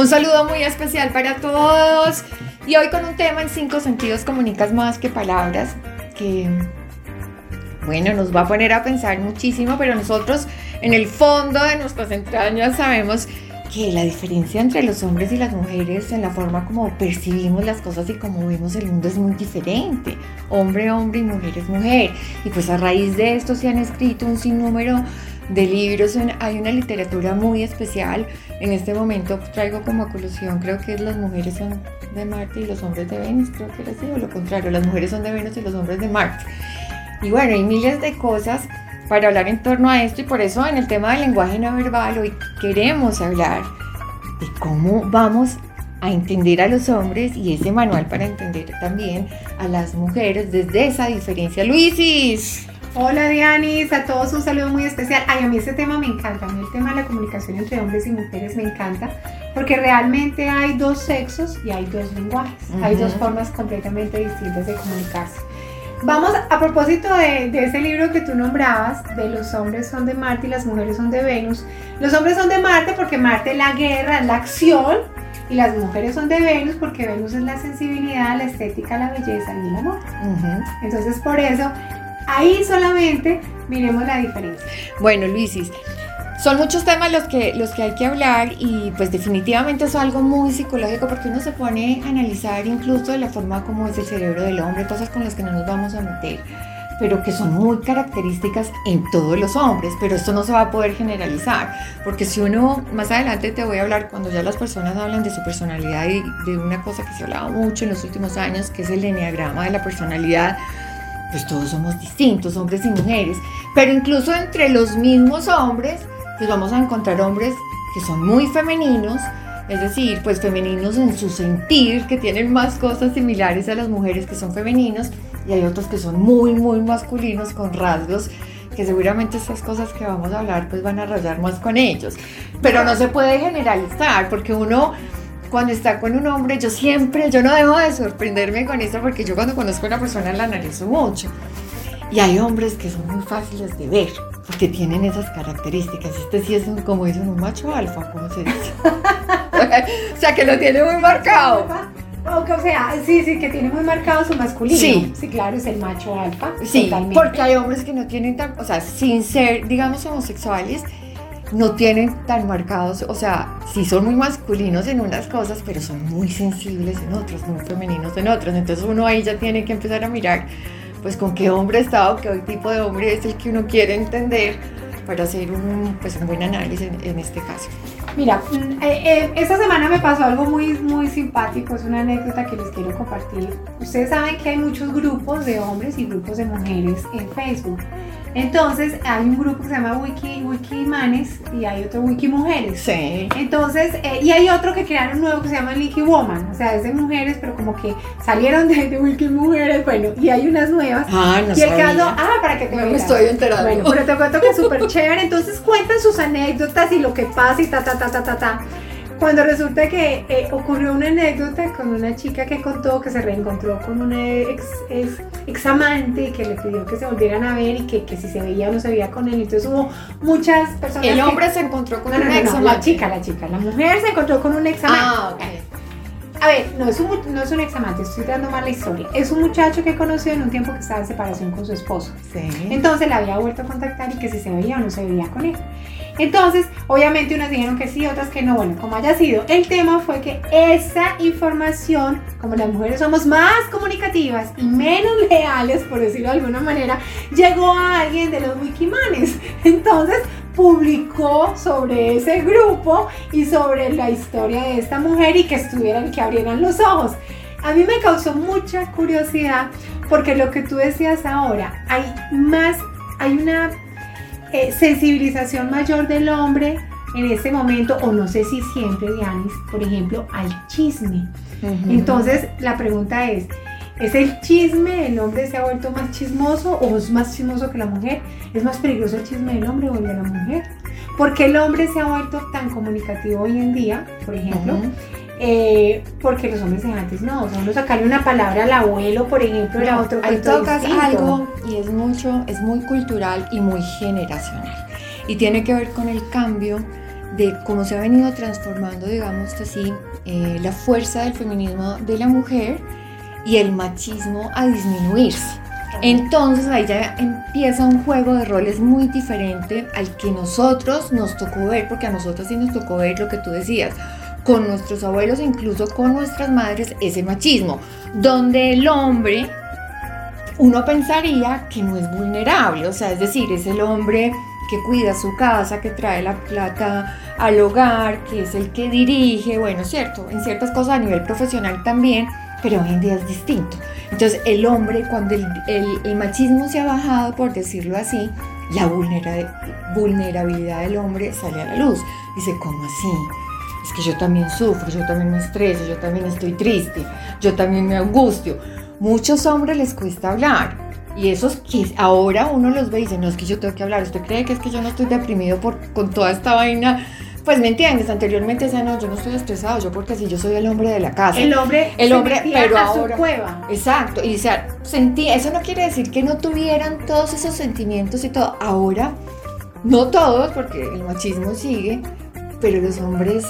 Un saludo muy especial para todos. Y hoy con un tema en cinco sentidos comunicas más que palabras, que bueno, nos va a poner a pensar muchísimo, pero nosotros en el fondo de nuestras entrañas sabemos que la diferencia entre los hombres y las mujeres en la forma como percibimos las cosas y como vemos el mundo es muy diferente. Hombre, hombre y mujer es mujer. Y pues a raíz de esto se han escrito un sinnúmero de libros, hay una literatura muy especial. En este momento traigo como colusión, creo que las mujeres son de Marte y los hombres de Venus, creo que era así, o lo contrario, las mujeres son de Venus y los hombres de Marte. Y bueno, hay miles de cosas para hablar en torno a esto y por eso en el tema del lenguaje no verbal hoy queremos hablar de cómo vamos a entender a los hombres y ese manual para entender también a las mujeres desde esa diferencia. Luisis. Hola Dianis, a todos un saludo muy especial. Ay, a mí este tema me encanta, a mí el tema de la comunicación entre hombres y mujeres me encanta, porque realmente hay dos sexos y hay dos lenguajes, hay dos formas completamente distintas de comunicarse. Vamos a propósito de, ese libro que tú nombrabas, de los hombres son de Marte y las mujeres son de Venus. Los hombres son de Marte porque Marte es la guerra, es la acción, y las mujeres son de Venus porque Venus es la sensibilidad, la estética, la belleza y el amor. Entonces por eso, ahí solamente miremos la diferencia. Bueno, Luisis, son muchos temas los que, los que hay que hablar y pues definitivamente es algo muy psicológico porque uno se pone a analizar incluso de la forma como es el cerebro del hombre, cosas con las que no nos vamos a meter, pero que son muy características en todos los hombres, pero esto no se va a poder generalizar, porque si uno, más adelante te voy a hablar cuando ya las personas hablan de su personalidad y de una cosa que se ha hablado mucho en los últimos años, que es el enneagrama de la personalidad, pues todos somos distintos, hombres y mujeres, pero incluso entre los mismos hombres, pues vamos a encontrar hombres que son muy femeninos, es decir, pues femeninos en su sentir, que tienen más cosas similares a las mujeres que son femeninos, y hay otros que son muy, muy masculinos con rasgos que seguramente estas cosas que vamos a hablar pues van a rayar más con ellos. Pero no se puede generalizar porque uno cuando está con un hombre, yo siempre, yo no dejo de sorprenderme con esto porque yo cuando conozco a una persona la analizo mucho. Y hay hombres que son muy fáciles de ver porque tienen esas características. Este sí es un, como dicen, un macho alfa, ¿cómo se dice? o sea, que lo tiene muy marcado. O sea, sí, sí, que tiene muy marcado su masculino. Sí. Sí, claro, es el macho alfa. Sí, porque hay hombres que no tienen tan, o sea, sin ser, digamos, homosexuales, no tienen tan marcados, o sea, sí son muy masculinos en unas cosas, pero son muy sensibles en otras, muy femeninos en otras. Entonces uno ahí ya tiene que empezar a mirar pues con qué hombre está o qué tipo de hombre es el que uno quiere entender para hacer un, pues, un buen análisis en, este caso. Mira, mm, eh, eh, esta semana me pasó algo muy, muy simpático, es una anécdota que les quiero compartir. Ustedes saben que hay muchos grupos de hombres y grupos de mujeres en Facebook. Entonces hay un grupo que se llama Wiki, Wikimanes y hay otro Wiki Mujeres. Sí. Entonces, eh, y hay otro que crearon nuevo que se llama Wiki Woman, o sea, es de mujeres, pero como que salieron de, de Wiki Mujeres, bueno, y hay unas nuevas. Ah, no Y el caso, ah, para que te no me estoy enterando. Bueno, pero te cuento que es súper chévere, entonces cuentan sus anécdotas y lo que pasa y ta, ta, ta, ta, ta, ta. Cuando resulta que eh, ocurrió una anécdota con una chica que contó que se reencontró con un ex, ex, amante y que le pidió que se volvieran a ver y que, que, si se veía o no se veía con él. Entonces hubo muchas personas. El hombre se encontró con un ex amante. la chica, la chica. La mujer se encontró con un ex amante. Ah, ok. A ver, no es, un, no es un ex amante, estoy dando mal la historia. Es un muchacho que conoció en un tiempo que estaba en separación con su esposo. Sí. Entonces le había vuelto a contactar y que si se veía o no se veía con él. Entonces, obviamente unas dijeron que sí, otras que no. Bueno, como haya sido, el tema fue que esa información, como las mujeres somos más comunicativas y menos leales, por decirlo de alguna manera, llegó a alguien de los wikimanes. Entonces, publicó sobre ese grupo y sobre la historia de esta mujer y que estuvieran, que abrieran los ojos. A mí me causó mucha curiosidad porque lo que tú decías ahora, hay más, hay una eh, sensibilización mayor del hombre en ese momento, o no sé si siempre, Dianis, por ejemplo, al chisme. Entonces, la pregunta es, ¿es el chisme, el hombre se ha vuelto más chismoso o es más chismoso que la mujer? ¿Es más peligroso el chisme del hombre o el de la mujer? ¿Por qué el hombre se ha vuelto tan comunicativo hoy en día, por ejemplo? Eh, porque los hombres antes no, o sea, uno sacarle una palabra al abuelo, por ejemplo, era otro Ahí tocas algo y es mucho, es muy cultural y muy generacional. Y tiene que ver con el cambio de cómo se ha venido transformando, digamos así, eh, la fuerza del feminismo de la mujer y el machismo a disminuirse. Entonces ahí ya empieza un juego de roles muy diferente al que nosotros nos tocó ver, porque a nosotros sí nos tocó ver lo que tú decías, con nuestros abuelos e incluso con nuestras madres, ese machismo, donde el hombre, uno pensaría que no es vulnerable, o sea, es decir, es el hombre que cuida su casa, que trae la plata al hogar, que es el que dirige, bueno, cierto, en ciertas cosas a nivel profesional también, pero hoy en día es distinto. Entonces el hombre, cuando el, machismo se ha bajado, por decirlo así, la vulnerabilidad del hombre sale a la luz. Dice, ¿cómo así? Es que yo también sufro, yo también me estreso, yo también estoy triste, yo también me angustio. Muchos hombres les cuesta hablar. Y esos que ahora uno los ve y dice, no es que yo tengo que hablar, ¿usted cree que es que yo no estoy deprimido por, con toda esta vaina pues me entiendes, anteriormente decía, no, yo no estoy estresado, yo porque si yo soy el hombre de la casa. El hombre, el hombre, pero a ahora, su cueva. Exacto, y o sea, sentí, eso no quiere decir que no tuvieran todos esos sentimientos y todo. Ahora, no todos, porque el machismo sigue, pero los hombres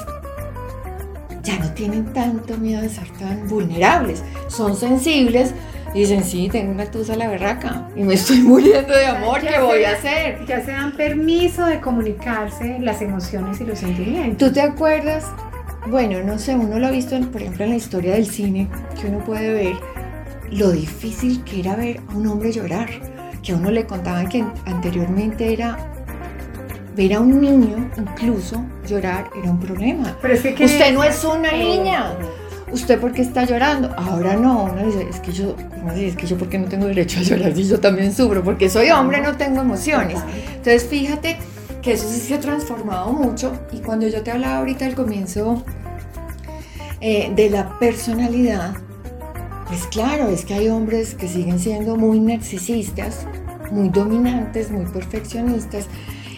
ya no tienen tanto miedo de ser tan vulnerables, son sensibles dicen, sí, tengo una tusa a la berraca y me estoy muriendo de amor, ¿qué voy a hacer? Ya se dan permiso de comunicarse las emociones y los sentimientos. ¿Tú te acuerdas? Bueno, no sé, uno lo ha visto, por ejemplo, en la historia del cine, que uno puede ver lo difícil que era ver a un hombre llorar, que a uno le contaban que anteriormente era ver a un niño incluso llorar era un problema. Pero es que usted no es una niña. ¿usted por qué está llorando? Ahora no, uno dice, es que yo, ¿cómo Es que yo por qué no tengo derecho a llorar si yo también sufro, porque soy hombre, no tengo emociones. Entonces fíjate que eso sí se ha transformado mucho y cuando yo te hablaba ahorita al comienzo eh, de la personalidad, pues claro, es que hay hombres que siguen siendo muy narcisistas, muy dominantes, muy perfeccionistas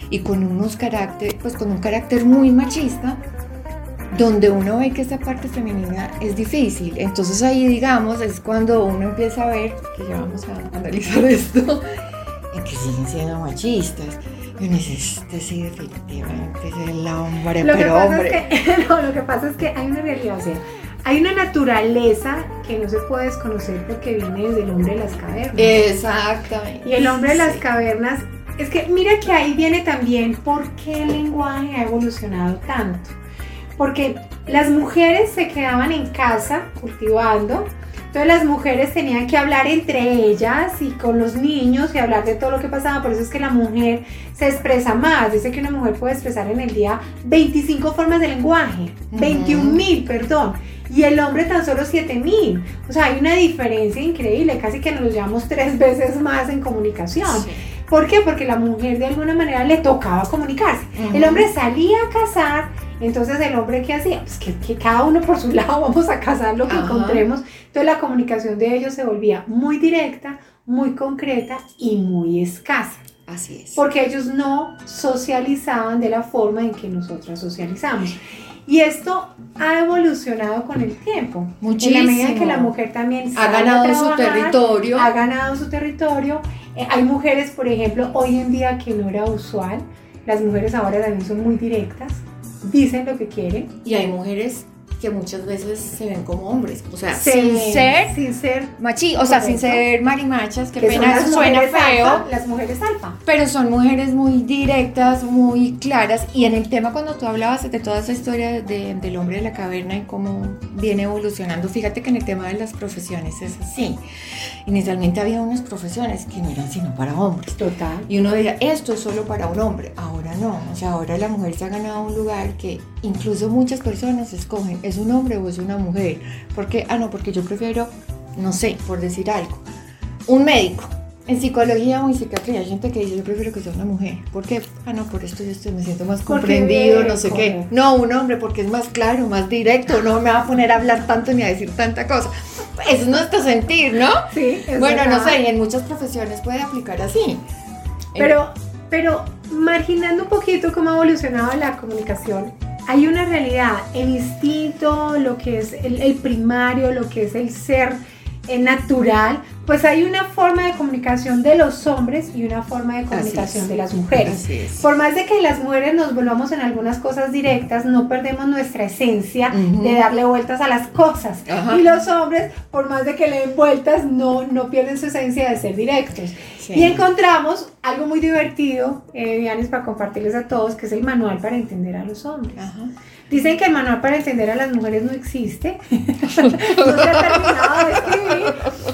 y con unos carácter, pues con un carácter muy machista donde uno ve que esa parte femenina es difícil. Entonces ahí, digamos, es cuando uno empieza a ver, que ya vamos a analizar esto, en que siguen siendo machistas. Y uno dice, este sí definitivamente es el hombre, lo pero hombre. que, no, lo que pasa es que hay una realidad, o sea, hay una naturaleza que no se puede desconocer porque viene desde el hombre de las cavernas. Exactamente. Y el hombre de las cavernas, es que mira que ahí viene también por qué el lenguaje ha evolucionado tanto porque las mujeres se quedaban en casa cultivando, entonces las mujeres tenían que hablar entre ellas y con los niños y hablar de todo lo que pasaba, por eso es que la mujer se expresa más, dice que una mujer puede expresar en el día 25 formas de lenguaje, 21 mil, perdón, y el hombre tan solo 7 mil, o sea, hay una diferencia increíble, casi que nos llevamos tres veces más en comunicación. ¿Por qué? Porque la mujer de alguna manera le tocaba comunicarse. El hombre salía a cazar, entonces el hombre ¿qué hacía? Pues que, cada uno por su lado vamos a cazar lo que encontremos. Entonces la comunicación de ellos se volvía muy directa, muy concreta y muy escasa. Así es. Porque ellos no socializaban de la forma en que nosotros socializamos. Y esto ha evolucionado con el tiempo. Muchísimo. En la medida que la mujer también ha ganado su territorio. Ha ganado su territorio. Eh, hay mujeres, por ejemplo, hoy en día que no era usual. Las mujeres ahora también son muy directas dicen lo que quieren. Y hay mujeres que muchas veces se ven como hombres, o sea, sin ser, sin ser machi, o sea, sin ser marimachas, que, pena suena feo, las mujeres alfa, pero son mujeres muy directas, muy claras y en el tema cuando tú hablabas de toda esa historia del hombre de la caverna y cómo viene evolucionando, fíjate que en el tema de las profesiones es así. Inicialmente había unas profesiones que no eran sino para hombres. Total. Y uno decía, esto es solo para un hombre. Ahora no. O sea, ahora la mujer se ha ganado un lugar que incluso muchas personas escogen, ¿es un hombre o es una mujer? Porque, ah, no, porque yo prefiero, no sé, por decir algo, un médico. En psicología o en psiquiatría hay gente que dice, yo prefiero que sea una mujer. ¿Por qué? Ah, no, por esto yo estoy, me siento más comprendido, no sé qué. No, un hombre porque es más claro, más directo, no me va a poner a hablar tanto ni a decir tanta cosa. Eso es nuestro sentir, ¿no? Sí. bueno, no sé, y en muchas profesiones puede aplicar así. Pero, pero marginando un poquito cómo ha evolucionado la comunicación, hay una realidad, el instinto, lo que es el, el primario, lo que es el ser eh, natural, pues hay una forma de comunicación de los hombres y una forma de comunicación de las mujeres. Por más de que las mujeres nos volvamos en algunas cosas directas, no perdemos nuestra esencia de darle vueltas a las cosas. Y los hombres, por más de que le den vueltas, no, no pierden su esencia de ser directos. Y encontramos algo muy divertido, eh, Dianis, para compartirles a todos, que es el manual para entender a los hombres. Dicen que el manual para entender a las mujeres no existe. no se ha terminado de escribir.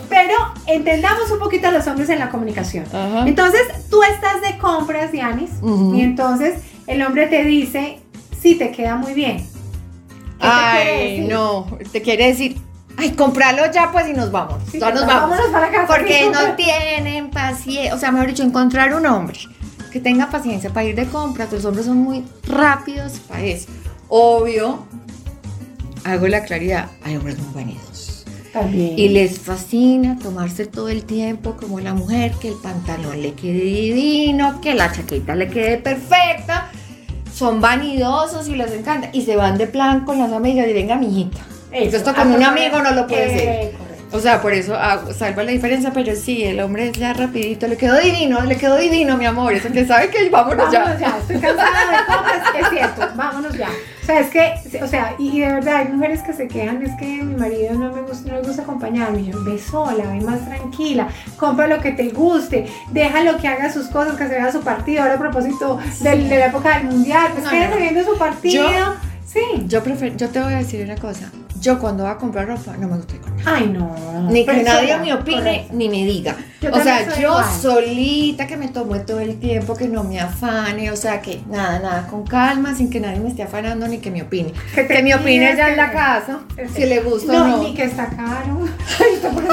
Pero entendamos un poquito a los hombres en la comunicación. Entonces, tú estás de compras, Dianis, y entonces el hombre te dice, sí, te queda muy bien. Ay, no, te quiere decir, ay, compralo ya, pues y nos vamos. Sí, nos vamos. para casa. Porque no tienen paciencia, o sea, mejor dicho, encontrar un hombre que tenga paciencia para ir de compras. Los hombres son muy rápidos para eso. Obvio, hago la claridad, hay hombres muy vanidosos. También. Y les fascina tomarse todo el tiempo como la mujer, que el pantalón le quede divino, que la chaqueta le quede perfecta. Son vanidosos y les encanta. Y se van de plan con las amigas y venga, mijita. Esto con un amigo no lo puede hacer. O sea, por eso salva la diferencia, pero sí, el hombre es ya rapidito, le quedó divino, le quedó divino, mi amor, eso que sabe que vámonos, vámonos ya. estoy cansada de cosas, es cierto, vámonos ya. O sea, es que, o sea, y, de verdad hay mujeres que se quejan, es que mi marido no me gusta, no le gusta acompañarme, yo, ve sola, ve más tranquila, compra lo que te guste, déjalo que haga sus cosas, que se vea su partido, ahora a propósito de la época del mundial, pues quédese viendo su partido. sí. Yo prefiero, yo te voy a decir una cosa, yo cuando voy a comprar ropa no me gusta ir con nadie. Ay, no. Ni que nadie me opine, ni me diga. o sea, yo solita que me tomo todo el tiempo, que no me afane, o sea, que nada, nada, con calma, sin que nadie me esté afanando ni que me opine. Que, que me opine ya en la casa, si le gusta no, o no. Ni que está caro. Ay, está por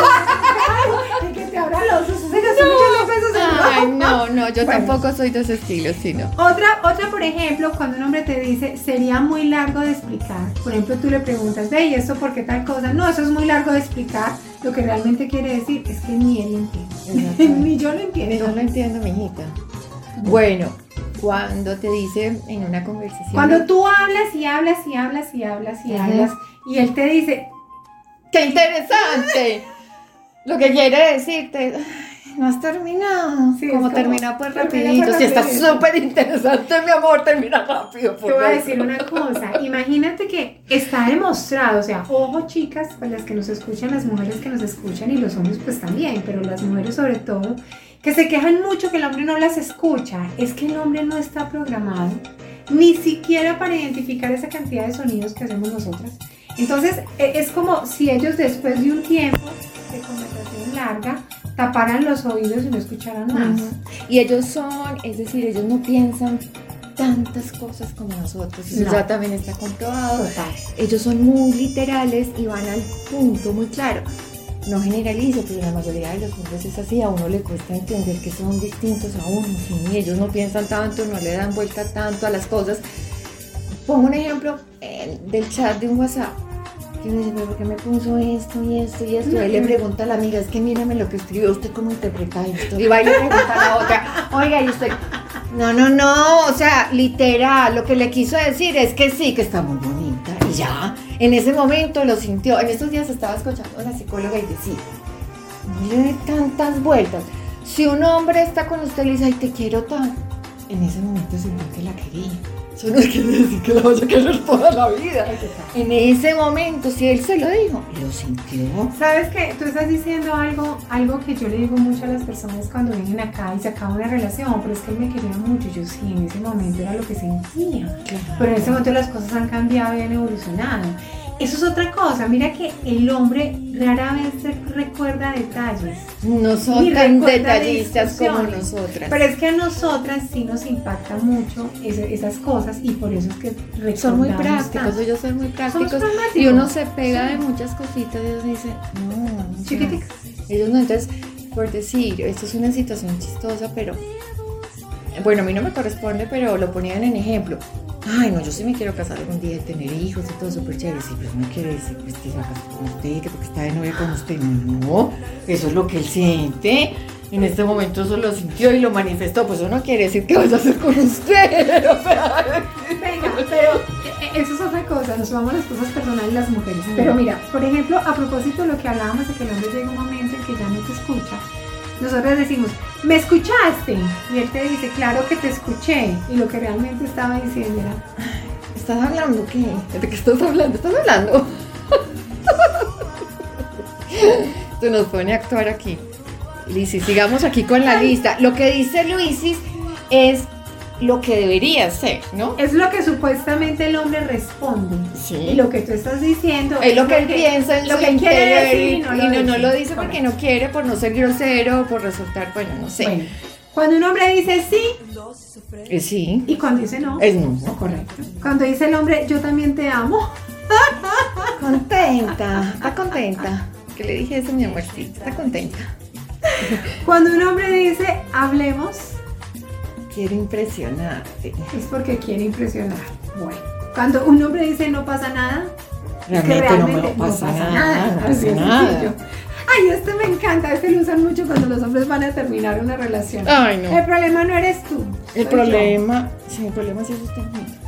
caro. Ni que te abra los ojos. No. Ay, no, no, yo tampoco soy de ese estilo, sino. Otra, otra, por ejemplo, cuando un hombre te dice, sería muy largo de explicar. Por ejemplo, tú le preguntas, ve, ¿y esto por qué tal cosa? No, eso es muy largo de explicar. Lo que realmente quiere decir es que ni él entiende. ni yo lo entiendo. No lo entiendo, mijita. Bueno, cuando te dice en una conversación. Cuando tú hablas y hablas y hablas y hablas y hablas y él te dice, ¡qué interesante! lo que quiere decirte no has terminado. Sí, como, termina pues rapidito. Si está súper interesante, mi amor, termina rápido. Te voy a decir una cosa. Imagínate que está demostrado, o sea, ojo chicas, para las que nos escuchan, las mujeres que nos escuchan y los hombres pues también, pero las mujeres sobre todo, que se quejan mucho que el hombre no las escucha. Es que el hombre no está programado ni siquiera para identificar esa cantidad de sonidos que hacemos nosotras. Entonces, e, es como si ellos después de un tiempo de conversación larga taparan los oídos y no escucharan más. Y ellos son, es decir, ellos no piensan tantas cosas como nosotros. Eso ya también está comprobado. Ellos son muy literales y van al punto muy claro. No generalizo, pero la mayoría de los hombres es así. A uno le cuesta entender que son distintos a uno. Sí, ellos no piensan tanto, no le dan vuelta tanto a las cosas. Pongo un ejemplo eh, del chat de un WhatsApp y me dice, ¿por qué me puso esto y esto y esto? Y él le pregunta a la amiga, es que mírame lo que escribió, ¿usted cómo interpreta esto? Y va y le pregunta a la otra, oiga, y usted, no, no, no, o sea, literal, lo que le quiso decir es que sí, que está muy bonita. Y ya, en ese momento lo sintió. En estos días estaba escuchando a la psicóloga y decía, no le dé tantas vueltas. Si un hombre está con usted y le dice, ay, te quiero tanto, en ese momento sintió que la quería. Eso no quiere decir que la vaya a querer toda la vida. En ese momento, si él se lo dijo, lo sintió. ¿Sabes qué? Tú estás diciendo algo, algo que yo le digo mucho a las personas cuando vienen acá y se acaba una relación, pero es que él me quería mucho. Yo sí, en ese momento era lo que sentía. Pero en ese momento las cosas han cambiado y han evolucionado. Eso es otra cosa. Mira que el hombre rara vez recuerda detalles. No son tan detallistas como nosotras. Pero es que a nosotras sí nos impacta mucho esas cosas y por eso es que son muy prácticos. Ellos son muy prácticos. Y uno se pega de muchas cositas y ellos dicen, no, no. Ellos no, entonces, por decir, esto es una situación chistosa, pero bueno, a mí no me corresponde, pero lo ponían en ejemplo ay, no, yo sí me quiero casar algún día y tener hijos y todo súper chévere. Sí, pero no quiere decir pues, que con usted, que porque está de novia con usted. No, eso es lo que él siente. En este momento eso lo sintió y lo manifestó. Pues eso no quiere decir que vaya a hacer con usted. Venga, pero eso es otra cosa, nos vamos a las cosas personales las mujeres. Pero mira, por ejemplo, a propósito de lo que hablábamos de que el hombre llega un momento en que ya no te escucha, nosotros decimos, ¿me escuchaste? Y él te dice, claro que te escuché. Y lo que realmente estaba diciendo era, ¿estás hablando qué? ¿De qué estás hablando? ¿Estás hablando? Se nos pone a actuar aquí. Lisis, sigamos aquí con la lista. Lo que dice Luisis es lo que debería ser, ¿no? Es lo que supuestamente el hombre responde. Sí. Y lo que tú estás diciendo es lo que él piensa en lo su que quiere decir y, no y lo no, no dice. lo dice porque no quiere, por no ser grosero, por resultar, bueno, no sé. Bueno, cuando un hombre dice sí Eh, sí, y cuando dice no, es no. correcto. Cuando dice el hombre yo también te amo, Contenta, está contenta. Que le dije eso, mi amorcito, está contenta. cuando un hombre dice hablemos, Quiero impresionarte. es porque quiere impresionar. Bueno, cuando un hombre dice no pasa nada, es que Realmente no me realmente pasa nada, no Así pasa es nada. sencillo. Ay, este me encanta, este lo usan mucho cuando los hombres van a terminar una relación. Ay, no. El problema no eres tú. El yo. problema, sí, el problema sí es usted.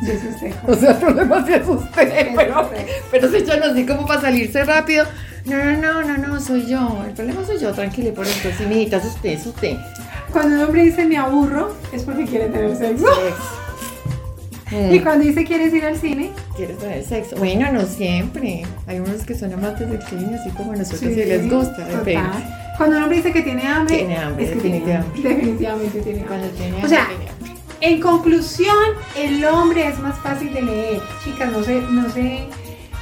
Sí, es usted. O sea, el problema sí es usted, Es pero, usted. pero se echan así como para salirse rápido. No, no, no, no, no, soy yo. El problema soy yo, tranquilo, por esto, sí, mijita, es usted, es usted. Cuando un hombre dice me aburro, es porque quiere tener sexo. Mm, Y cuando dice quieres ir al cine, ¿Quieres tener sexo? Bueno, no siempre. Hay unos que son amantes del cine, así como nosotros sí, si les gusta, depende. Cuando un hombre dice que tiene hambre, Tiene hambre, es que tiene definitivamente. hambre. definitivamente tiene hambre. Cuando tiene O sea, hambre, tiene hambre. En conclusión, el hombre es más fácil de leer. Chicas, no sé, no sé,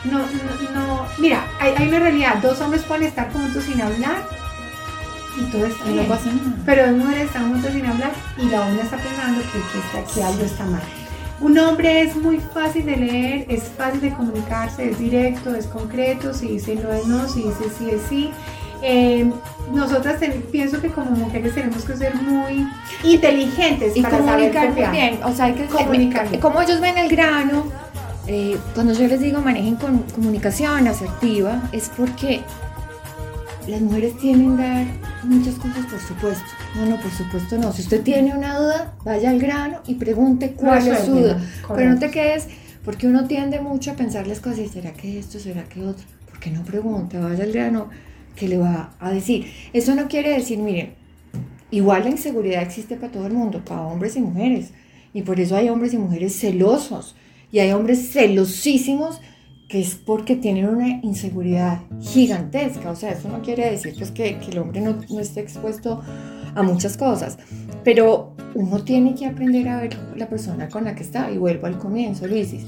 no, no, no. Mira, hay, hay una realidad. Dos hombres pueden estar juntos sin hablar y todo está Y no bien. pasa nada. Pero dos mujeres están juntos sin hablar y la una está pensando que, que, está- que algo está mal. Un hombre es muy fácil de leer, es fácil de comunicarse, es directo, es concreto, si dice no es no, si dice sí es sí. Eh, nosotras ten- pienso que como mujeres tenemos que ser muy inteligentes Y para saber comunicar muy copiar. bien. O sea, hay que Comunicar bien. Como ellos ven el grano, eh, cuando yo les digo manejen con comunicación asertiva, es porque las mujeres tienen dar muchas cosas por supuesto. No, no, por supuesto no. Si usted tiene una duda, vaya al grano y pregunte cuál es su duda. Pero no te quedes, porque uno tiende mucho a pensar las cosas y será que esto, será que otro. ¿Por qué no pregunta? Vaya al grano, que le va a decir? Eso no quiere decir, miren, igual la inseguridad existe para todo el mundo, para hombres y mujeres. Y por eso hay hombres y mujeres celosos. Y hay hombres celosísimos que es porque tienen una inseguridad gigantesca. O sea, eso no quiere decir pues, que, que el hombre no, no esté expuesto a muchas cosas. Pero uno tiene que aprender a ver la persona con la que está. Y vuelvo al comienzo, Luisis.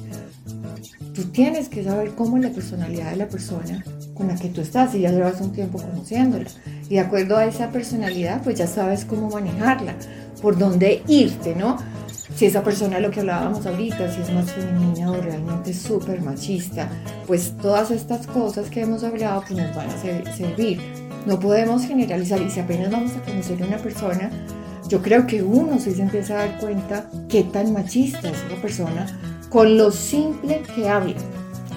Tú tienes que saber cómo es la personalidad de la persona con la que tú estás y ya llevas un tiempo conociéndola. Y de acuerdo a esa personalidad, pues ya sabes cómo manejarla, por dónde irte, ¿no? Si esa persona, lo que hablábamos ahorita, si es más femenina o realmente súper machista, pues todas estas cosas que hemos hablado pues nos van a ser- servir. No podemos generalizar y si apenas vamos a conocer a una persona, yo creo que uno sí se empieza a dar cuenta qué tan machista es esa persona con lo simple que habla,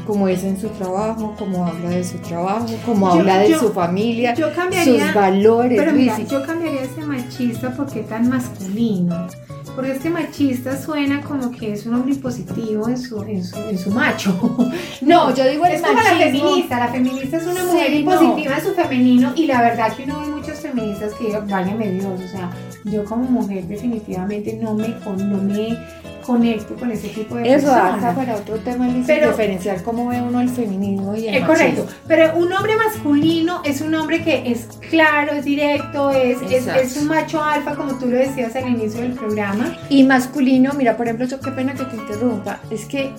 como es en su trabajo, como habla de su trabajo, como Yo- habla de yo- su familia, Yo cambiaría, sus valores. pero mira, yo cambiaría ese machista porque tan masculino. Porque es que machista suena como que es un hombre impositivo en su, en su, en su macho. No, yo digo el es como la feminista. La feminista es una Sí, mujer no. impositiva en su femenino y la verdad que uno ve muchos feministas que válgame Dios, o sea, yo como mujer definitivamente no me, no me conecto con ese tipo de Eso personas. para otro tema, Pero- diferenciar cómo ve uno el feminismo y el Es machismo. correcto, pero un hombre masculino es un hombre que es claro, es directo, es, es, un macho alfa, como tú lo decías al inicio del programa. Y masculino, mira, por ejemplo, yo qué pena que te interrumpa, es que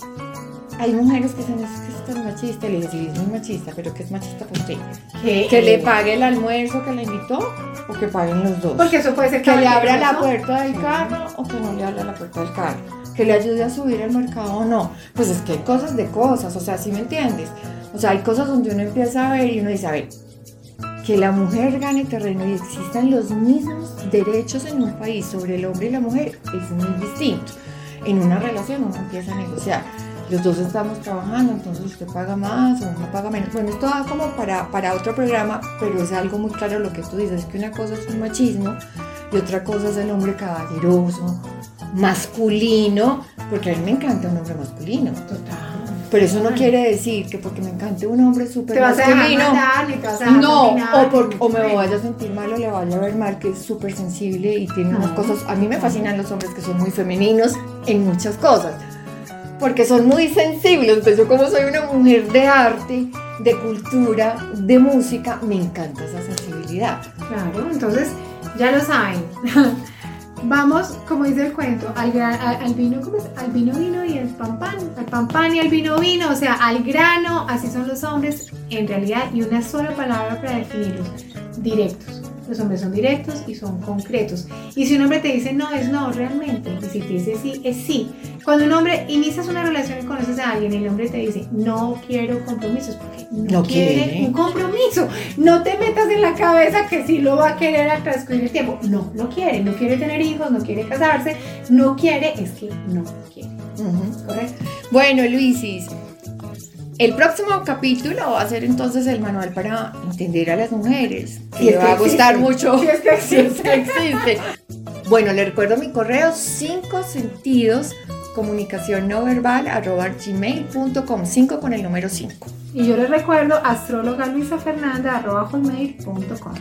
hay mujeres que es que es machista, y le digo, sí, es muy machista, pero que es machista por ti. Que, Que le pague el almuerzo que le invitó o que paguen los dos. Porque eso puede ser que le abra la puerta del carro o que no le abra la puerta del carro. Que le ayude a subir al mercado o no. Pues es que hay cosas de cosas, o sea, ¿sí me entiendes? O sea, hay cosas donde uno empieza a ver y uno dice, a ver, que la mujer gane terreno y existan los mismos derechos en un país sobre el hombre y la mujer es muy distinto. En una relación uno empieza a negociar. Los dos estamos trabajando, entonces usted paga más o uno paga menos. Bueno, esto da como para, para otro programa, pero es algo muy claro lo que tú dices, es que una cosa es un machismo y otra cosa es el hombre caballeroso, masculino, porque a mí me encanta un hombre masculino. Total. Pero eso no quiere decir que porque me encante un hombre súper Te vas a dejar masculino, mandar, te vas a no, dominar, o, por- o me vaya a sentir mal o le vaya a ver mal, que es súper sensible y tiene unas No. cosas. A mí me fascinan los hombres que son muy femeninos en muchas cosas, porque son muy sensibles. Entonces, yo, como soy una mujer de arte, de cultura, de música, me encanta esa sensibilidad. Claro, entonces ya lo saben. Vamos, como dice el cuento, al, vino, ¿cómo es? Al vino vino y al pan pan, al pan pan y al vino vino, o sea, al grano, así son los hombres en realidad y una sola palabra para definirlos, directos. Los hombres son directos y son concretos. Y si un hombre te dice no, es no, realmente. Y si te dice sí, es sí. Cuando un hombre inicias una relación y conoces a alguien y el hombre te dice no quiero compromisos porque no, No quiere, quiere. un compromiso. No te metas en la cabeza que sí lo va a querer al transcurrir el tiempo. No, no quiere. No quiere tener hijos, no quiere casarse, no quiere, es que no quiere. Ujú. ¿Correcto? Bueno, Luisis, el próximo capítulo va a ser entonces el manual para entender a las mujeres. Que le va a gustar mucho. Si es que Si es que existe. Bueno, le recuerdo mi correo, cinco sentidos, comunicación no verbal, arroba gmail.com, 5 con el número 5. Y yo les recuerdo astróloga Luisa Fernanda arroba hotmail.com.